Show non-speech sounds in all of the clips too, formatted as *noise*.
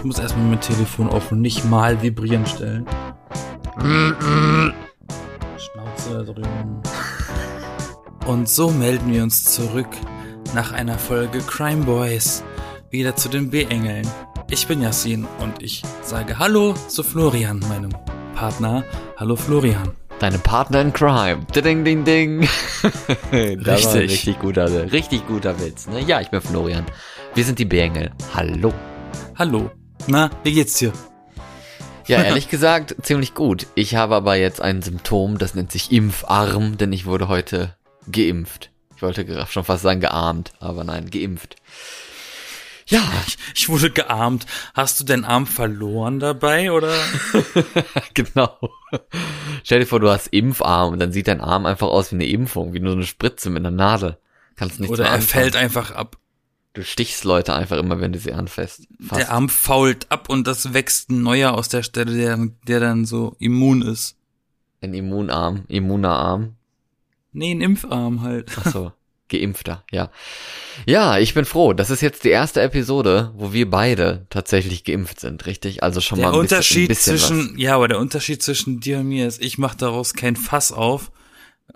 Ich muss erstmal mein Telefon auf nicht mal vibrieren stellen. Schnauze drüben. Und so melden wir uns zurück nach einer Folge Crime Boys. Wieder zu den B-Engeln. Ich bin Yassin und ich sage Hallo zu Florian, meinem Partner. Hallo Florian. Deine Partner in Crime. Ding, ding, ding. *laughs* Richtig. richtig guter, richtig guter Witz. Ne? Ja, ich bin Florian. Wir sind die B-Engel. Hallo. Hallo. Na, wie geht's dir? Ja, ehrlich *laughs* gesagt, ziemlich gut. Ich habe aber jetzt ein Symptom, das nennt sich Impfarm, denn ich wurde heute geimpft. Ich wollte schon fast sagen gearmt, aber nein, geimpft. Ja, *laughs* Ich, ich wurde gearmt. Hast du deinen Arm verloren dabei oder? *laughs* genau. Stell dir vor, du hast Impfarm und dann sieht dein Arm einfach aus wie eine Impfung, wie nur so eine Spritze mit einer Nadel. Kannst nichts Oder er anfangen. fällt einfach ab. Du stichst Leute einfach immer, wenn du sie anfasst. Der Arm fault ab und das wächst ein neuer aus der Stelle, der, der dann so immun ist. Ein Immunarm, immuner Arm. Nee, ein Impfarm halt. Ach so, geimpfter, ja. Ja, ich bin froh. Das ist jetzt die erste Episode, wo wir beide tatsächlich geimpft sind, richtig? Also schon Der mal ein bisschen, ein Unterschied bisschen zwischen, ja, aber der Unterschied zwischen dir und mir ist, ich mach daraus kein Fass auf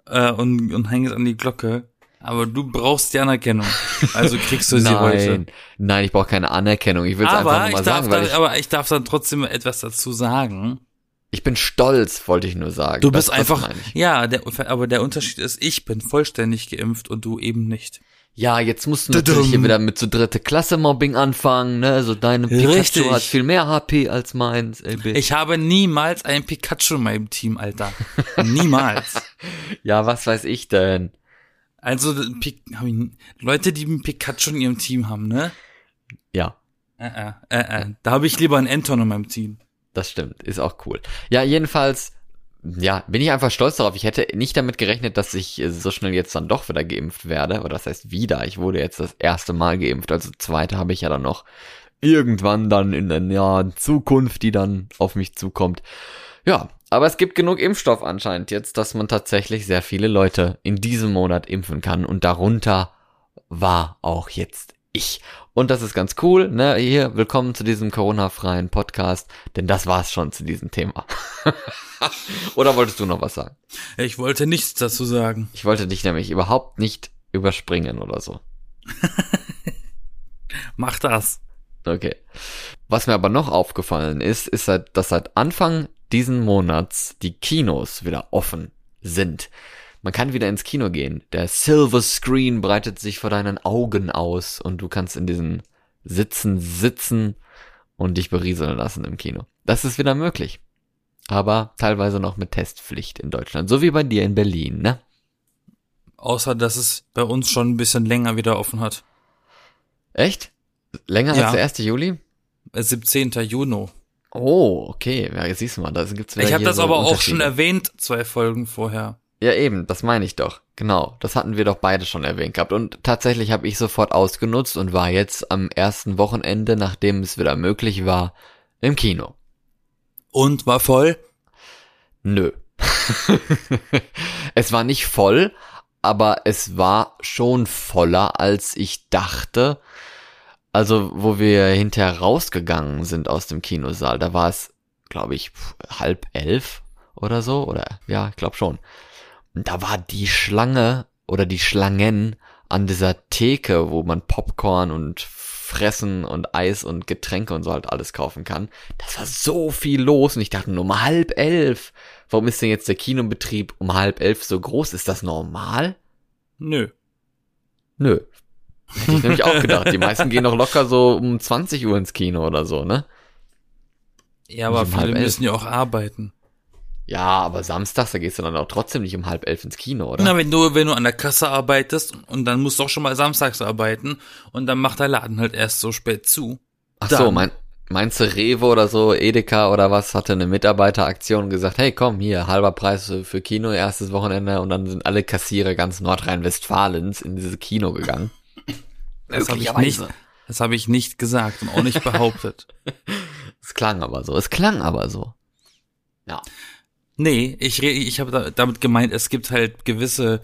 äh, und, und hänge es an die Glocke. Aber du brauchst die Anerkennung. Also kriegst du *laughs* sie heute. Nein, nein, ich brauche keine Anerkennung. Ich will es einfach Aber nur ich, mal darf sagen, dann, ich, aber ich darf dann trotzdem etwas dazu sagen. ich bin stolz, wollte ich nur sagen. Du bist das einfach, ja, der, aber der Unterschied ist, ich bin vollständig geimpft und du eben nicht. Ja, jetzt musst du Tudum. natürlich hier wieder mit so dritte Klasse Mobbing anfangen, ne? So deine Pikachu Richtig. hat viel mehr HP als meins, bitch. Ich habe niemals ein Pikachu in meinem Team, Alter. Niemals. *laughs* Ja, was weiß ich denn? Also Pi- hab ich, Leute, die ein Pikachu in ihrem Team haben, ne? Ja. Äh, äh, äh, äh. Da habe ich lieber einen Anton in meinem Team. Das stimmt, ist auch cool. Ja, jedenfalls, ja, bin ich einfach stolz darauf. Ich hätte nicht damit gerechnet, dass ich äh, so schnell jetzt dann doch wieder geimpft werde. Oder das heißt wieder. Ich wurde jetzt das erste Mal geimpft. Also zweite habe ich ja dann noch irgendwann dann in der nahen Zukunft, die dann auf mich zukommt. Ja, aber es gibt genug Impfstoff anscheinend jetzt, dass man tatsächlich sehr viele Leute in diesem Monat impfen kann. Und darunter war auch jetzt ich. Und das ist ganz cool, ne? Hier, willkommen zu diesem Corona-freien Podcast, denn das war's schon zu diesem Thema. *laughs* Oder wolltest du noch was sagen? Ich wollte nichts dazu sagen. Ich wollte dich nämlich überhaupt nicht überspringen oder so. *laughs* Mach das. Okay. Was mir aber noch aufgefallen ist, ist, dass seit Anfang diesen Monats die Kinos wieder offen sind. Man kann wieder ins Kino gehen. Der Silver Screen breitet sich vor deinen Augen aus und du kannst in diesen Sitzen sitzen und dich berieseln lassen im Kino. Das ist wieder möglich. Aber teilweise noch mit Testpflicht in Deutschland. So wie bei dir in Berlin, ne? Außer, dass es bei uns schon ein bisschen länger wieder offen hat. Echt? Länger Ja. als der 1. Juli? Äh, 17. Juni. Oh, okay. Ja, jetzt siehst du mal, da gibt's wieder Ich habe das so aber auch schon erwähnt, zwei Folgen vorher. Ja, eben, das meine ich doch. Genau, das hatten wir doch beide schon erwähnt gehabt. Und tatsächlich habe ich sofort ausgenutzt und war jetzt am ersten Wochenende, nachdem es wieder möglich war, im Kino. Und war voll. Nö. *laughs* es war nicht voll, aber es war schon voller, als ich dachte. Also, wo wir hinterher rausgegangen sind aus dem Kinosaal, da war es, glaube ich, halb elf oder so, oder ja, ich glaube schon. Und da war die Schlange oder die Schlangen an dieser Theke, wo man Popcorn und Fressen und Eis und Getränke und so halt alles kaufen kann. Das war so viel los und ich dachte nur um halb elf. Warum ist denn jetzt der Kinobetrieb um halb elf so groß? Ist das normal? Nö. Nö. Hätte ich nämlich auch gedacht. Die meisten gehen doch locker so um 20 Uhr ins Kino oder so, ne? Ja, aber Nicht um viele müssen ja auch arbeiten. Ja, aber samstags, da gehst du dann auch trotzdem nicht um halb elf ins Kino, oder? Na, wenn du, wenn du an der Kasse arbeitest und dann musst du auch schon mal samstags arbeiten und dann macht der Laden halt erst so spät zu. Ach so, dann- mein, meinst du Rewe oder so, Edeka oder was, hatte eine Mitarbeiteraktion und gesagt, hey komm, hier, halber Preis für- für Kino, erstes Wochenende und dann sind alle Kassiere ganz Nordrhein-Westfalens in dieses Kino gegangen. Das habe ich nicht, das habe ich nicht gesagt und auch nicht behauptet. *laughs* Es klang aber so, es klang aber so. Ja. Nee, ich ich habe da, damit gemeint, es gibt halt gewisse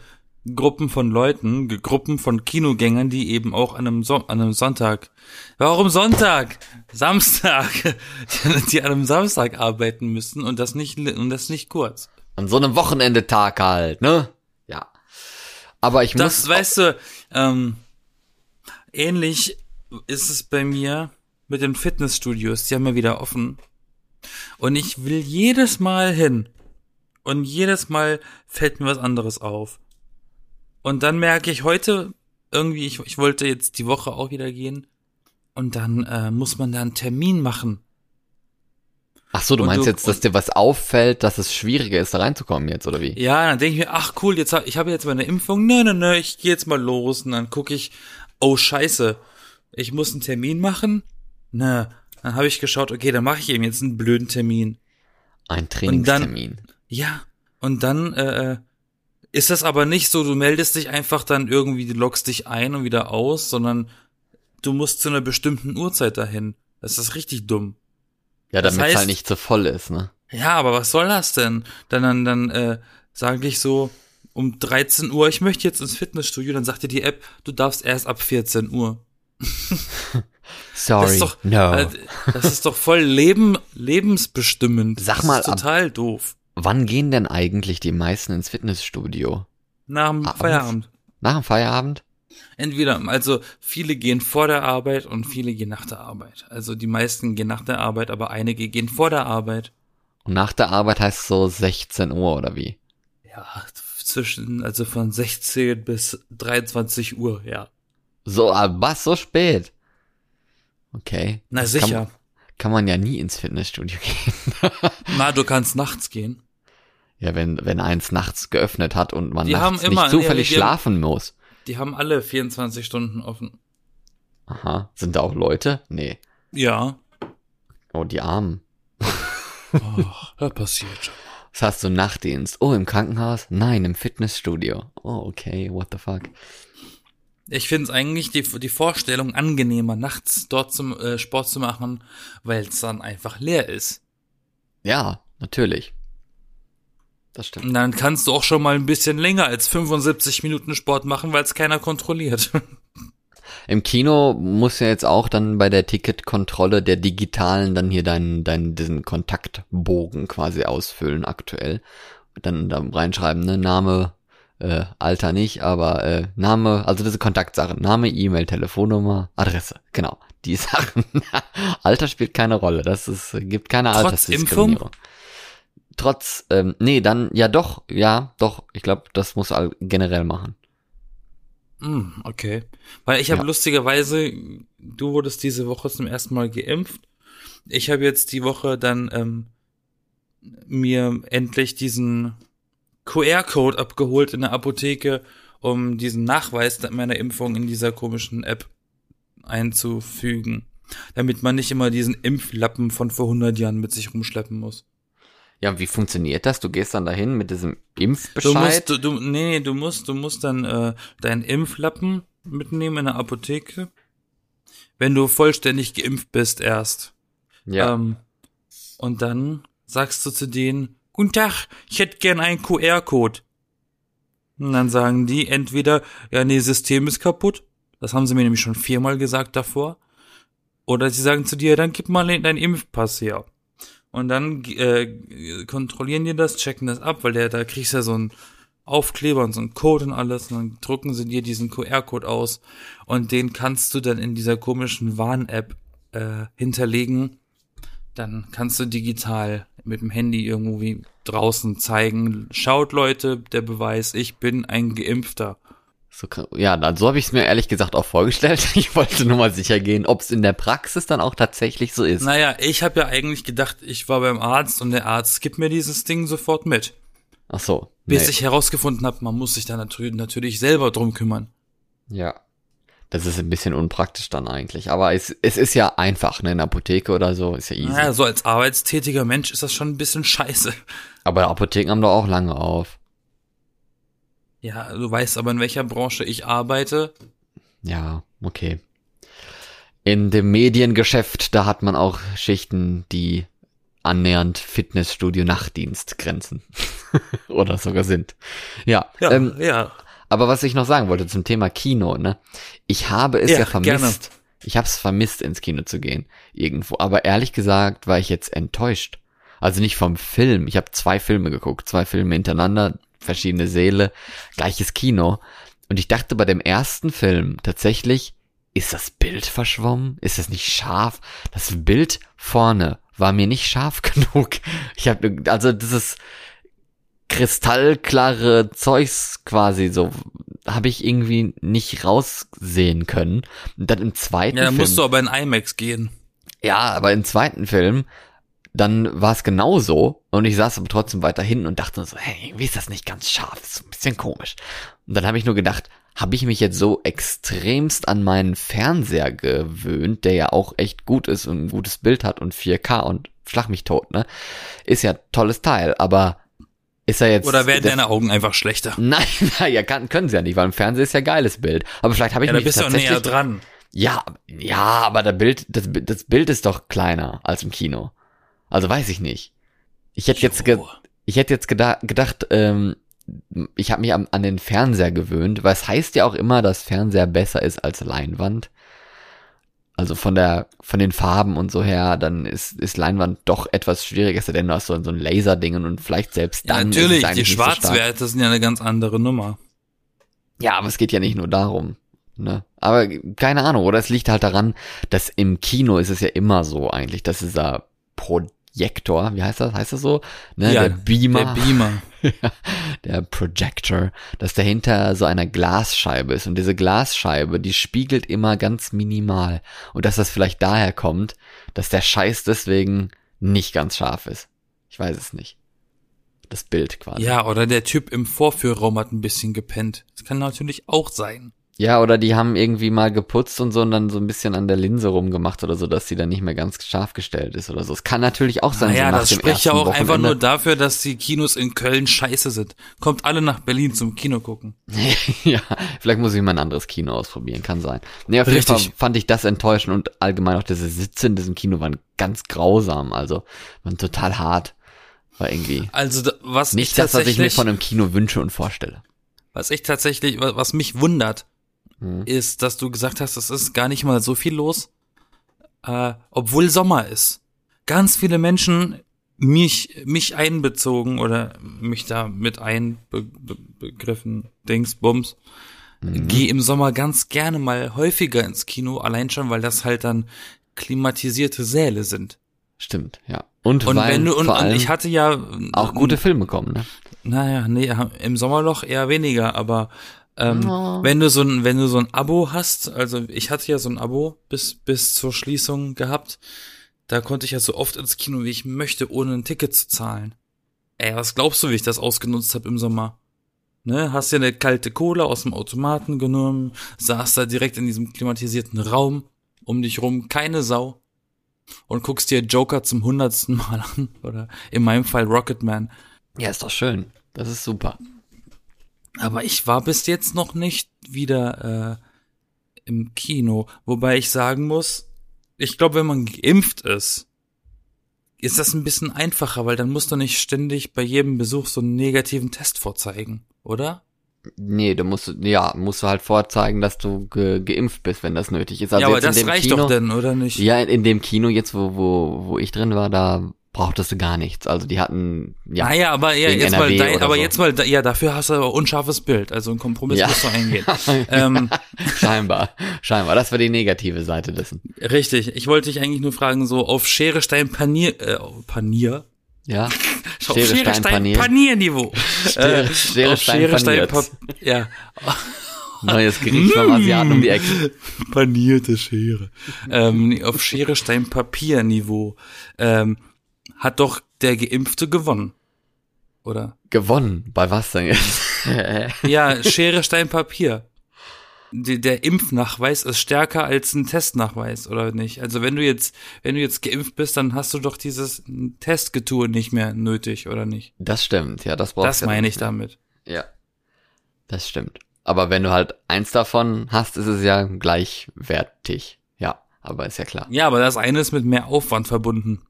Gruppen von Leuten, Gruppen von Kinogängern, die eben auch an einem, so an einem Sonntag, warum Sonntag? Samstag, *laughs* die an einem Samstag arbeiten müssen und das nicht, und das nicht kurz. An so einem Wochenendetag halt, ne? Ja. Aber ich Das, muss. weißt du, ähm, ähnlich ist es bei mir mit den Fitnessstudios, die haben ja wieder offen. Und ich will jedes Mal hin. Und jedes Mal fällt mir was anderes auf. Und dann merke ich heute irgendwie, ich, ich wollte jetzt die Woche auch wieder gehen. Und dann äh, muss man da einen Termin machen. Ach so, du und meinst du- jetzt, dass dir was auffällt, dass es schwieriger ist, da reinzukommen jetzt, oder wie? Ja, dann denke ich mir, ach cool, jetzt hab, ich habe jetzt meine Impfung. Nö, nö, nö, ich gehe jetzt mal los und dann gucke ich, oh scheiße, ich muss einen Termin machen. Nö, dann habe ich geschaut, okay, dann mache ich eben jetzt einen blöden Termin. Ein Trainingstermin. Ja, und dann äh, ist das aber nicht so, du meldest dich einfach dann irgendwie, du loggst dich ein und wieder aus, sondern du musst zu einer bestimmten Uhrzeit dahin. Das ist richtig dumm. ja, damit es halt nicht zu voll ist, ne? Ja, aber was soll das denn? Dann, dann, dann äh, sage ich so um 13 Uhr, ich möchte jetzt ins Fitnessstudio, dann sagt dir die App, du darfst erst ab 14 Uhr. *laughs* Sorry, Das ist doch, no. äh, das ist doch voll Leben, lebensbestimmend. Sag das mal, ist ab- total doof. Wann gehen denn eigentlich die meisten ins Fitnessstudio? Nach dem Abends? Feierabend. Nach dem Feierabend? Entweder, also viele gehen vor der Arbeit und viele gehen nach der Arbeit. Also die meisten gehen nach der Arbeit, aber einige gehen vor der Arbeit. Und nach der Arbeit heißt es so 16 Uhr oder wie? Ja, zwischen, also von 16 bis 23 Uhr, ja. So, aber was so spät? Okay. Na Das sicher. Kann, kann man ja nie ins Fitnessstudio *laughs* gehen. Na, du kannst nachts gehen. ja, wenn, wenn eins nachts geöffnet hat und man Die nachts haben immer- nicht zufällig haben- schlafen muss. Die haben alle 24 Stunden offen. Aha. Sind da auch Leute? Nee. Ja. Oh, die Armen. Oh, das passiert schon. Was hast du Nachtdienst? Oh, im Krankenhaus? Nein, im Fitnessstudio. Oh, okay, what the fuck. Ich finde es eigentlich die, die Vorstellung angenehmer, nachts dort zum äh, Sport zu machen, weil es dann einfach leer ist. Ja, natürlich. Das stimmt. Und dann kannst du auch schon mal ein bisschen länger als 75 Minuten Sport machen, weil es keiner kontrolliert. *laughs* Im Kino muss ja jetzt auch dann bei der Ticketkontrolle der digitalen dann hier deinen, deinen, diesen Kontaktbogen quasi ausfüllen aktuell. Dann da reinschreiben, ne, Name, äh, Alter nicht, aber äh, Name, also diese Kontaktsachen, Name, E-Mail, Telefonnummer, Adresse, genau. Die *laughs* Sachen. Alter spielt keine Rolle, das ist, gibt keine Trotz Altersdiskriminierung. Trotz, ähm, nee, dann, ja doch, ja, doch, ich glaube, das muss all generell machen. Hm, okay. Weil ich habe Ja. lustigerweise, du wurdest diese Woche zum ersten Mal geimpft. Ich habe jetzt die Woche dann ähm, mir endlich diesen QR-Code abgeholt in der Apotheke, um diesen Nachweis meiner Impfung in dieser komischen App einzufügen. Damit man nicht immer diesen Impflappen von vor 100 Jahren mit sich rumschleppen muss. Ja, und wie funktioniert das? Du gehst dann dahin mit diesem Du Impfbescheid. musst, du, du, nee, nee, du musst, du musst dann äh, deinen Impflappen mitnehmen in der Apotheke, wenn du vollständig geimpft bist erst. ja. Ähm, und dann sagst du zu denen, Guten Tag, ich hätte gern einen QR-Code. Und dann sagen die entweder, ja, nee, System ist kaputt. Das haben sie mir nämlich schon viermal gesagt davor. Oder sie sagen zu dir, dann gib mal deinen Impfpass her. Und dann äh, kontrollieren die das, checken das ab, weil der, da kriegst du ja so einen Aufkleber und so einen Code und alles. Und dann drucken sie dir diesen QR-Code aus. Und den kannst du dann in dieser komischen Warn-App äh, hinterlegen. Dann kannst du digital mit dem Handy irgendwie draußen zeigen. Schaut Leute, der Beweis, ich bin ein Geimpfter. So, ja, dann, so habe ich es mir ehrlich gesagt auch vorgestellt. *laughs* Ich wollte nur mal sicher gehen, ob es in der Praxis dann auch tatsächlich so ist. Naja, ich habe ja eigentlich gedacht, ich war beim Arzt und der Arzt gibt mir dieses Ding sofort mit. Ach so. Bis nee. ich herausgefunden habe, man muss sich da natürlich, natürlich selber drum kümmern. Ja. Das ist ein bisschen unpraktisch dann eigentlich. Aber es, es ist ja einfach, ne? In der Apotheke oder so, ist ja easy. Naja, so als arbeitstätiger Mensch ist das schon ein bisschen scheiße. Aber Apotheken haben doch auch lange auf. Ja, du weißt aber, in welcher Branche ich arbeite. Ja, okay. In dem Mediengeschäft, da hat man auch Schichten, die annähernd Fitnessstudio-Nachtdienst grenzen. *laughs* Oder sogar sind. Ja, Ja, ähm, ja. Aber was ich noch sagen wollte zum Thema Kino, ne? Ich habe es ja, Ja, vermisst. gerne. Ich habe es vermisst, ins Kino zu gehen. Irgendwo. Aber ehrlich gesagt war ich jetzt enttäuscht. Also nicht vom Film. Ich habe zwei Filme geguckt. Zwei Filme hintereinander. Verschiedene Säle. Gleiches Kino. Und ich dachte bei dem ersten Film tatsächlich, ist das Bild verschwommen? Ist das nicht scharf? Das Bild vorne war mir nicht scharf *laughs* genug. Ich habe also dieses kristallklare Zeugs quasi so habe ich irgendwie nicht raussehen können. Und dann im zweiten Ja, dann Film, musst du aber in IMAX gehen. ja, aber im zweiten Film, dann war es genauso und ich saß aber trotzdem weiter hinten und dachte so, hey, irgendwie ist das nicht ganz scharf, das ist ein bisschen komisch. Und dann habe ich nur gedacht, habe ich mich jetzt so extremst an meinen Fernseher gewöhnt, der ja auch echt gut ist und ein gutes Bild hat und 4K und schlag mich tot, ne? Ist ja tolles Teil, aber ist er jetzt Oder werden deine Augen einfach schlechter? *laughs* Nein, nein, ja, kann, können sie ja nicht, weil im Fernsehen ist ja geiles Bild. Aber vielleicht habe ich Ja, da mich bist du auch tatsächlich näher dran. ja, ja, aber der Bild, das, das Bild ist doch kleiner als im Kino. Also weiß ich nicht. Ich hätte jetzt, ge ich hätte jetzt geda gedacht, ähm, ich habe mich an, an den Fernseher gewöhnt, weil es heißt ja auch immer, dass Fernseher besser ist als Leinwand. Also von der, von den Farben und so her, dann ist, ist Leinwand doch etwas schwieriger, denn du hast so, so ein Laserdingen und vielleicht selbst Ja, dann. ist natürlich, es die nicht so. Schwarzwerte sind ja eine ganz andere Nummer. Ja, aber es geht ja nicht nur darum. Ne? Aber keine Ahnung, oder es liegt halt daran, dass im Kino ist es ja immer so eigentlich, dass dieser Projektor, wie heißt das? Heißt das so? Ne? Ja, der Beamer, Der Beamer. *laughs* der Projector, dass der hinter so einer Glasscheibe ist. Und diese Glasscheibe, die spiegelt immer ganz minimal. Und dass das vielleicht daher kommt, dass der Scheiß deswegen nicht ganz scharf ist. Ich weiß es nicht. Das Bild quasi. Ja, oder der Typ im Vorführraum hat ein bisschen gepennt. Das kann natürlich auch sein. Ja, oder die haben irgendwie mal geputzt und so und dann so ein bisschen an der Linse rumgemacht oder so, dass sie dann nicht mehr ganz scharf gestellt ist oder so. Es kann natürlich auch sein, Naja, so das spricht ja auch einfach nur Wochenende. dafür, dass die Kinos in Köln scheiße sind. Kommt alle nach Berlin zum Kino gucken. *laughs* ja, vielleicht muss ich mal ein anderes Kino ausprobieren, kann sein. Nee, auf jeden. Fall fand ich das enttäuschend und allgemein auch diese Sitze in diesem Kino waren ganz grausam, also waren total hart. War irgendwie Also was nicht ich das, was ich mir von einem Kino wünsche und vorstelle. was ich tatsächlich, wa- was mich wundert, Mhm. ist, dass du gesagt hast, es ist gar nicht mal so viel los, äh, obwohl Sommer ist. Ganz viele Menschen, mich, mich einbezogen oder mich da mit einbegriffen, Dings, Bums, Mhm. gehe im Sommer ganz gerne mal häufiger ins Kino, allein schon, weil das halt dann klimatisierte Säle sind. Stimmt, ja. Und, Und weil wenn du, und, und ich hatte ja auch gute Filme kommen, ne? naja, nee, im Sommerloch eher weniger, aber ähm, Oh. wenn du so ein, wenn du so ein Abo hast, also ich hatte ja so ein Abo bis, bis zur Schließung gehabt, da konnte ich ja so oft ins Kino, wie ich möchte, ohne ein Ticket zu zahlen. Ey, was glaubst du, wie ich das ausgenutzt habe im Sommer? Ne, hast dir eine kalte Cola aus dem Automaten genommen, saß da direkt in diesem klimatisierten Raum, um dich rum keine Sau und guckst dir Joker zum hundertsten Mal an *laughs* oder in meinem Fall Rocketman. Ja, ist doch schön. Das ist super. Aber ich war bis jetzt noch nicht wieder äh, im Kino. Wobei ich sagen muss, ich glaube, wenn man geimpft ist, ist das ein bisschen einfacher, weil dann musst du nicht ständig bei jedem Besuch so einen negativen Test vorzeigen, oder? Nee, du musst, ja, musst du halt vorzeigen, dass du ge geimpft bist, wenn das nötig ist. Also ja, aber das dem reicht Kino, doch denn, oder nicht? Ja, in, in dem Kino jetzt, wo, wo, wo ich drin war, da brauchtest du gar nichts. Also die hatten, ja. naja, aber ja, jetzt mal, NRW dein, oder aber so. jetzt mal, da- ja, dafür hast du aber unscharfes Bild, also ein Kompromiss Ja. musst du eingehen. *laughs* ähm, *laughs* scheinbar, scheinbar. Das war die negative Seite dessen. richtig, ich wollte dich eigentlich nur fragen, so auf Schere, Stein, Panier, äh, Panier? Ja. *laughs* Auf Schere, Stein, Panier. Panierniveau. Schere, Schere, auf Stein, Schere, Stein, paniert. Pap ja. Neues Gericht vom Asiaten um die Ecke. Panierte Schere. ähm, auf Schere, Stein, Papier Niveau. Ähm, hat doch der Geimpfte gewonnen. Oder? Gewonnen. Bei was denn jetzt? *laughs* Ja, Schere, Stein, Papier. Die, der Impfnachweis ist stärker als ein Testnachweis, oder nicht? Also wenn du jetzt, wenn du jetzt geimpft bist, dann hast du doch dieses Testgetue nicht mehr nötig, oder nicht? das stimmt, ja, das brauchst Das du meine nicht ich damit. Ja. Das stimmt. Aber wenn du halt eins davon hast, ist es ja gleichwertig. Ja, aber ist ja klar. Ja, aber das eine ist mit mehr Aufwand verbunden.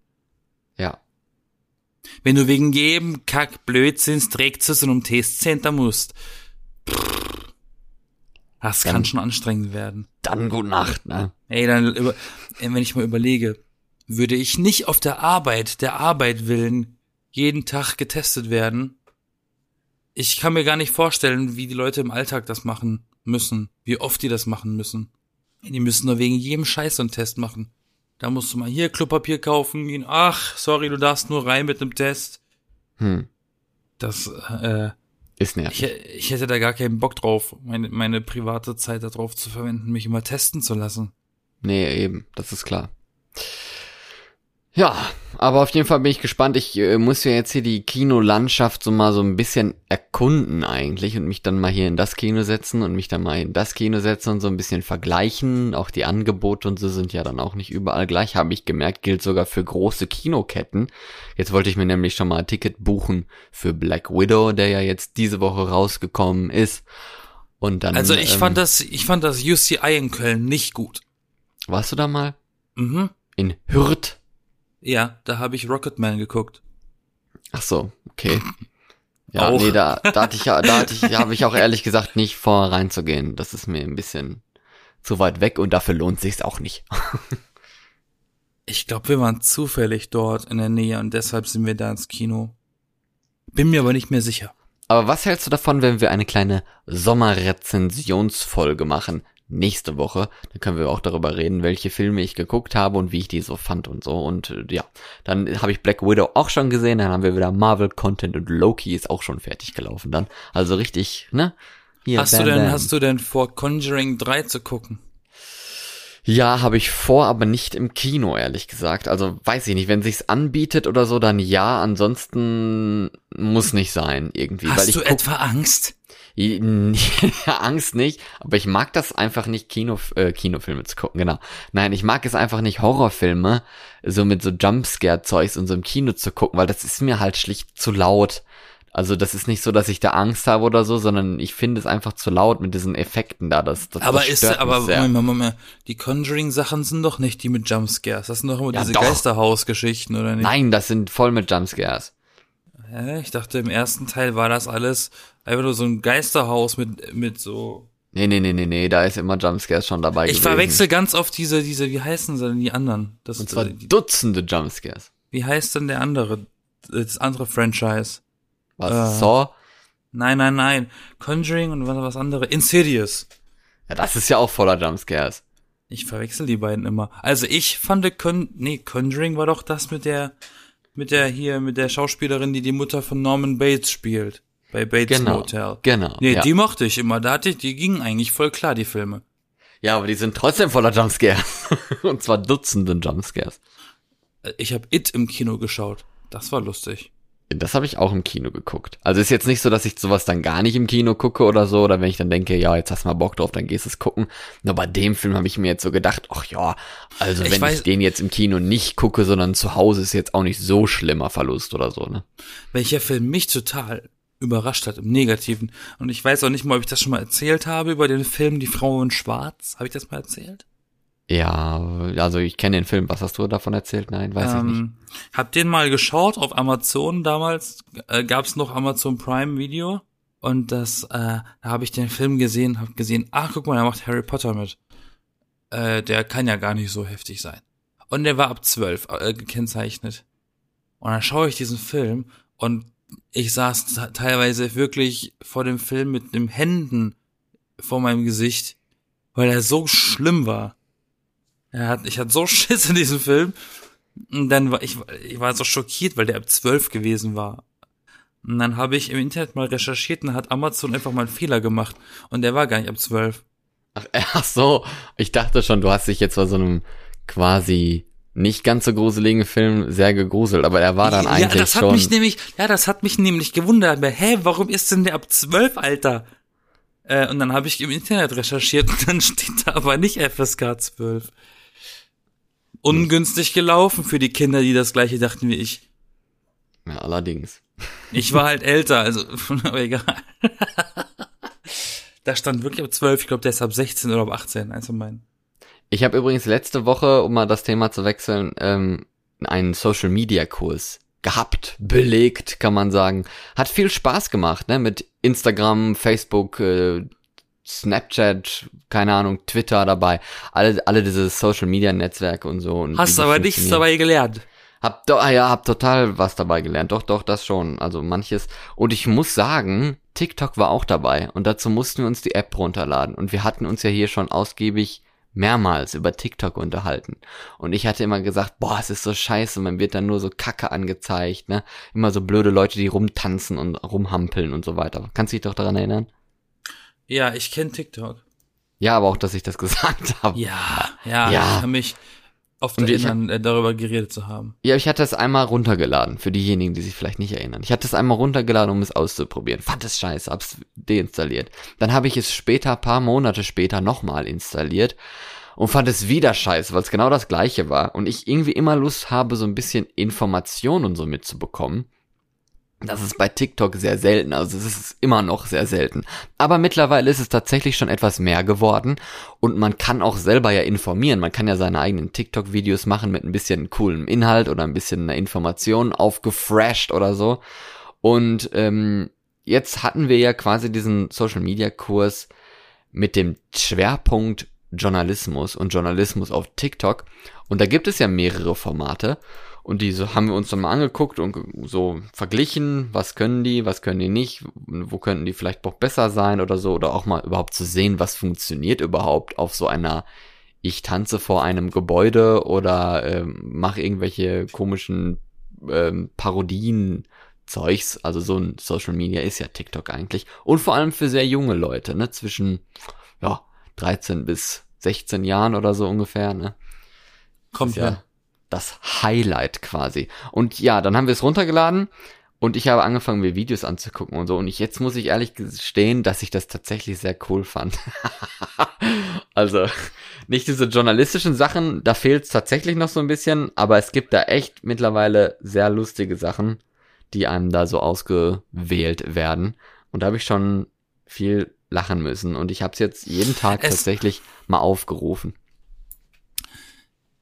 Wenn du wegen jedem Kack Blödsinns direkt zu so einem Testcenter musst. Das Dann- kann schon anstrengend werden. Dann gute Nacht, ne? Ey, dann, über, wenn ich mal überlege, würde ich nicht auf der Arbeit, der Arbeit willen, jeden Tag getestet werden? Ich kann mir gar nicht vorstellen, wie die Leute im Alltag das machen müssen, wie oft die das machen müssen. Die müssen nur wegen jedem Scheiß so einen Test machen. Da musst du mal hier Klopapier kaufen gehen. Ach, sorry, du darfst nur rein mit einem Test. Hm, Das, äh, ist nervig. ich, ich hätte da gar keinen Bock drauf, meine, meine private Zeit darauf zu verwenden, mich immer testen zu lassen. Nee, eben, das ist klar. Ja, aber auf jeden Fall bin ich gespannt. Ich äh, muss ja jetzt hier die Kinolandschaft so mal so ein bisschen erkunden eigentlich und mich dann mal hier in das Kino setzen und mich dann mal in das Kino setzen und so ein bisschen vergleichen. Auch die Angebote und so sind ja dann auch nicht überall gleich, habe ich gemerkt, gilt sogar für große Kinoketten. Jetzt wollte ich mir nämlich schon mal ein Ticket buchen für Black Widow, der ja jetzt diese Woche rausgekommen ist. Und dann. Also ich ähm, fand das, ich fand das UCI in Köln nicht gut. Warst du da mal? Mhm. In Hürth? Ja, da habe ich Rocketman geguckt. Ach so, okay. Ja, Auch. nee, da, da hatte ich ja, da hatte ich, habe ich auch ehrlich gesagt nicht vor reinzugehen. Das ist mir ein bisschen zu weit weg und dafür lohnt sich's auch nicht. Ich glaube, wir waren zufällig dort in der Nähe und deshalb sind wir da ins Kino. Bin mir aber nicht mehr sicher. Aber was hältst du davon, wenn wir eine kleine Sommerrezensionsfolge machen? Nächste Woche. Dann können wir auch darüber reden, welche Filme ich geguckt habe und wie ich die so fand und so. Und äh, ja, dann habe ich Black Widow auch schon gesehen. Dann haben wir wieder Marvel-Content und Loki ist auch schon fertig gelaufen dann. Also richtig, ne? Hier, hast du bam, denn, bam. hast du denn vor Conjuring 3 zu gucken? Ja, habe ich vor, aber nicht im Kino, ehrlich gesagt. Also weiß ich nicht, wenn sich's anbietet oder so, dann ja. Ansonsten muss nicht sein irgendwie. weil Hast ich du etwa Angst? *laughs* Angst nicht, aber ich mag das einfach nicht, Kino, äh, Kinofilme zu gucken, genau. Nein, ich mag es einfach nicht, Horrorfilme so mit so Jumpscare-Zeugs und so im Kino zu gucken, weil das ist mir halt schlicht zu laut. Also das ist nicht so, dass ich da Angst habe oder so, sondern ich finde es einfach zu laut mit diesen Effekten da. Das, das, Aber das ist, aber. Moment, Moment, Moment. Die Conjuring-Sachen sind doch nicht die mit Jumpscares. Das sind doch immer Ja, diese. Geisterhaus-Geschichten, oder nicht? Nein, das sind voll mit Jumpscares. Hä? Ich dachte, im ersten Teil war das alles einfach nur so ein Geisterhaus mit, mit so. Nee, nee, nee, nee, nee, da ist immer Jumpscares schon dabei Ich gewesen. verwechsel ganz oft diese, diese, wie heißen sie denn die anderen? Das, Und zwar äh, die, Dutzende Jumpscares. wie heißt denn der andere? Das andere Franchise? Was? Äh. Saw? Nein, nein, nein. Conjuring und was, was andere? Insidious. Ja, das ist ja auch voller Jumpscares. Ich verwechsel die beiden immer. Also ich fand Con nee, Conjuring war doch das mit der mit der hier mit der Schauspielerin, die die Mutter von Norman Bates spielt bei Bates Genau. Motel. Genau. Nee, ja. die mochte ich immer. Da hatte ich, die gingen eigentlich voll klar die Filme. ja, aber die sind trotzdem voller Jumpscares. *laughs* Und zwar Dutzende Jumpscares. Äh, Ich habe It im Kino geschaut. Das war lustig. Das habe ich auch im Kino geguckt. Also ist jetzt nicht so, dass ich sowas dann gar nicht im Kino gucke oder so, oder wenn ich dann denke, ja, jetzt hast du mal Bock drauf, dann gehst du es gucken. Nur bei dem Film habe ich mir jetzt so gedacht, ach ja, also Ich wenn weiß- ich den jetzt im Kino nicht gucke, sondern zu Hause ist jetzt auch nicht so schlimmer Verlust oder so, ne? Welcher Film mich total überrascht hat im Negativen. Und ich weiß auch nicht mal, ob ich das schon mal erzählt habe über den Film Die Frau in Schwarz. Habe ich das mal erzählt? Ja, also ich kenne den Film. Was hast du davon erzählt? Nein, weiß ich nicht. Ähm, Hab den mal geschaut auf Amazon damals. Äh, gab's noch Amazon Prime Video. Und das, äh, da habe ich den Film gesehen, hab gesehen, ach guck mal, er macht Harry Potter mit. Äh, der kann ja gar nicht so heftig sein. Und der war ab zwölf äh, gekennzeichnet. Und dann schaue ich diesen Film und ich saß teilweise wirklich vor dem Film mit den Händen vor meinem Gesicht, weil er so schlimm war. Er hat, ich hatte so *laughs* Schiss in diesem Film. Und dann war ich, ich war so schockiert, weil der ab zwölf gewesen war. Und dann habe ich im Internet mal recherchiert und hat Amazon einfach mal einen Fehler gemacht. Und der war gar nicht ab zwölf. Ach, *laughs* ach so, ich dachte schon, du hast dich jetzt bei so einem quasi nicht ganz so gruseligen Film sehr gegruselt, aber er war dann ja, eigentlich das hat schon. mich nämlich, ja, das hat mich nämlich gewundert. Aber, hä, warum ist denn der ab zwölf, Alter? Äh, und dann habe ich im Internet recherchiert und *laughs* dann steht da aber nicht FSK 12. Ungünstig gelaufen für die Kinder, die das gleiche dachten wie ich. ja, allerdings. Ich war halt älter, also, *laughs* aber egal. da stand wirklich ab 12, ich glaube, der ist ab 16 oder ab 18, eins von meinen. Ich habe übrigens letzte Woche, um mal das Thema zu wechseln, ähm, einen Social Media Kurs gehabt, belegt, kann man sagen. Hat viel Spaß gemacht, ne? Mit Instagram, Facebook, äh, Snapchat, keine Ahnung, Twitter dabei, alle, alle diese Social Media Netzwerke und so. Und Hast aber nichts dabei gelernt. Hab doch, ah ja, hab total was dabei gelernt. Doch, doch, das schon. Also manches. Und ich muss sagen, TikTok war auch dabei. Und dazu mussten wir uns die App runterladen. Und wir hatten uns ja hier schon ausgiebig mehrmals über TikTok unterhalten. Und ich hatte immer gesagt, boah, es ist so scheiße, man wird dann nur so Kacke angezeigt, ne? Immer so blöde Leute, die rumtanzen und rumhampeln und so weiter. Kannst du dich doch daran erinnern? Ja, ich kenne TikTok. Ja, aber auch, dass ich das *laughs* gesagt habe. Ja, ja, ja. ich kann mich oft erinnern, hab, äh, darüber geredet zu haben. Ja, ich hatte es einmal runtergeladen, für diejenigen, die sich vielleicht nicht erinnern. Ich hatte es einmal runtergeladen, um es auszuprobieren. Fand es scheiße, hab's deinstalliert. Dann habe ich es später, paar Monate später, nochmal installiert und fand es wieder scheiße, weil es genau das gleiche war. Und ich irgendwie immer Lust habe, so ein bisschen Information und so mitzubekommen. Das ist bei TikTok sehr selten, also es ist immer noch sehr selten. Aber mittlerweile ist es tatsächlich schon etwas mehr geworden und man kann auch selber ja informieren. Man kann ja seine eigenen TikTok-Videos machen mit ein bisschen coolem Inhalt oder ein bisschen Information aufgefresht oder so. Und ähm, jetzt hatten wir ja quasi diesen Social-Media-Kurs mit dem Schwerpunkt Journalismus und Journalismus auf TikTok. Und da gibt es ja mehrere Formate. Und diese haben wir uns dann mal angeguckt und so verglichen, was können die, was können die nicht, wo könnten die vielleicht noch besser sein oder so, oder auch mal überhaupt zu sehen, was funktioniert überhaupt auf so einer, ich tanze vor einem Gebäude oder ähm, mache irgendwelche komischen ähm, Parodien. Zeugs, also so ein Social Media ist ja TikTok eigentlich. Und vor allem für sehr junge Leute, ne, zwischen, ja, 13 bis 16 Jahren oder so ungefähr, ne. Kommt ja das Highlight quasi. Und ja, dann haben wir es runtergeladen und ich habe angefangen, mir Videos anzugucken und so. Und ich, jetzt muss ich ehrlich gestehen, dass ich das tatsächlich sehr cool fand. *laughs* also, nicht diese journalistischen Sachen, da fehlt es tatsächlich noch so ein bisschen, aber es gibt da echt mittlerweile sehr lustige Sachen, die einem da so ausgewählt werden. Und da habe ich schon viel lachen müssen. Und ich habe es jetzt jeden Tag es tatsächlich mal aufgerufen.